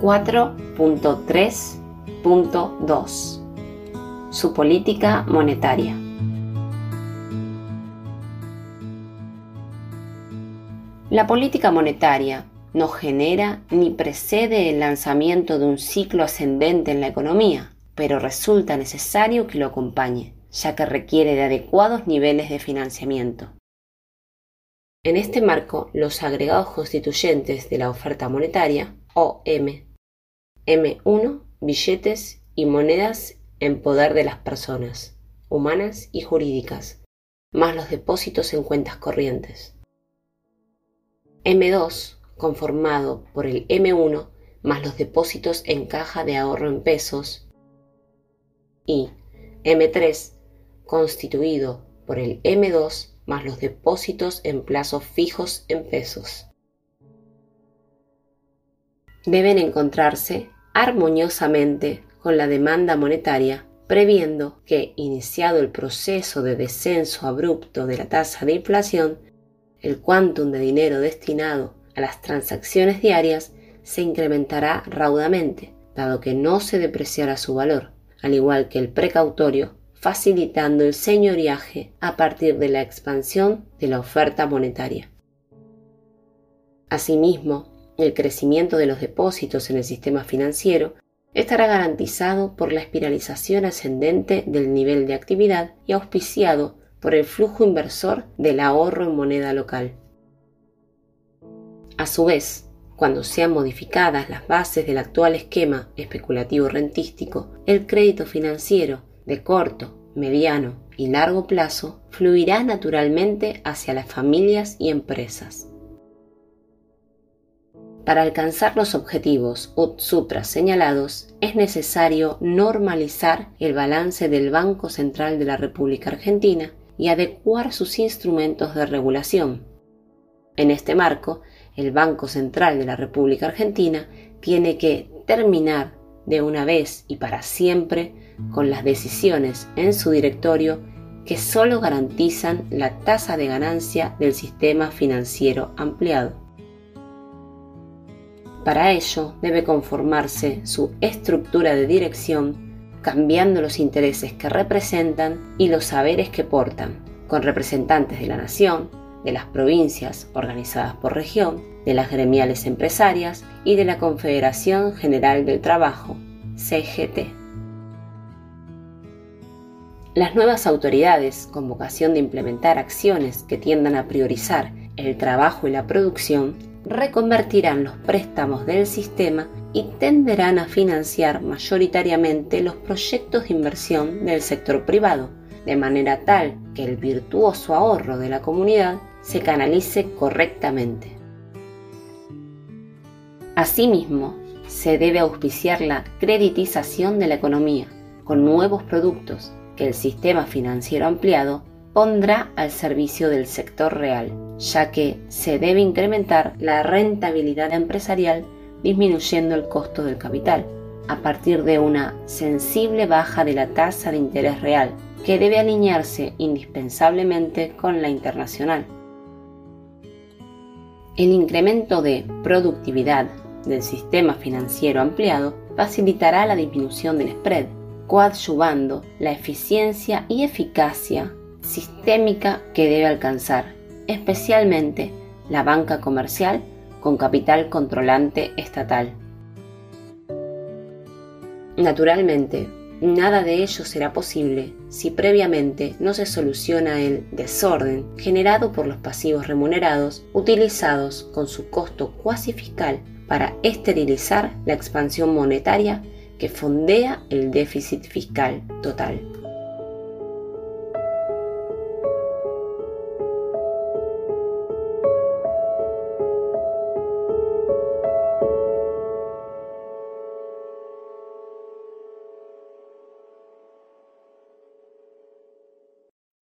4.3.2 Su política monetaria. La política monetaria no genera ni precede el lanzamiento de un ciclo ascendente en la economía, pero resulta necesario que lo acompañe, ya que requiere de adecuados niveles de financiamiento. En este marco, los agregados constituyentes de la oferta monetaria, OM, M1, billetes y monedas en poder de las personas, humanas y jurídicas, más los depósitos en cuentas corrientes. M2, conformado por el M1 más los depósitos en caja de ahorro en pesos, y M3, constituido por el M2 más los depósitos en plazos fijos en pesos. Deben encontrarse armoniosamente con la demanda monetaria, previendo que, iniciado el proceso de descenso abrupto de la tasa de inflación, el quantum de dinero destinado a las transacciones diarias se incrementará raudamente, dado que no se depreciará su valor, al igual que el precautorio, facilitando el señoriaje a partir de la expansión de la oferta monetaria. Asimismo, el crecimiento de los depósitos en el sistema financiero estará garantizado por la espiralización ascendente del nivel de actividad y auspiciado por el flujo inversor del ahorro en moneda local. A su vez, cuando sean modificadas las bases del actual esquema especulativo rentístico, el crédito financiero de corto, mediano y largo plazo fluirá naturalmente hacia las familias y empresas. Para alcanzar los objetivos supra señalados, es necesario normalizar el balance del Banco Central de la República Argentina y adecuar sus instrumentos de regulación. En este marco, el Banco Central de la República Argentina tiene que terminar de una vez y para siempre con las decisiones en su directorio que solo garantizan la tasa de ganancia del sistema financiero ampliado. Para ello debe conformarse su estructura de dirección cambiando los intereses que representan y los saberes que portan, con representantes de la nación, de las provincias organizadas por región, de las gremiales empresarias y de la Confederación General del Trabajo, CGT. Las nuevas autoridades, con vocación de implementar acciones que tiendan a priorizar el trabajo y la producción, reconvertirán los préstamos del sistema y tenderán a financiar mayoritariamente los proyectos de inversión del sector privado, de manera tal que el virtuoso ahorro de la comunidad se canalice correctamente. Asimismo, se debe auspiciar la creditización de la economía con nuevos productos que el sistema financiero ampliado pondrá al servicio del sector real, ya que se debe incrementar la rentabilidad empresarial disminuyendo el costo del capital, a partir de una sensible baja de la tasa de interés real, que debe alinearse indispensablemente con la internacional. El incremento de productividad del sistema financiero ampliado facilitará la disminución del spread, coadyuvando la eficiencia y eficacia sistémica que debe alcanzar, especialmente la banca comercial con capital controlante estatal. Naturalmente, nada de ello será posible si previamente no se soluciona el desorden generado por los pasivos remunerados utilizados con su costo cuasi fiscal para esterilizar la expansión monetaria que fondea el déficit fiscal total.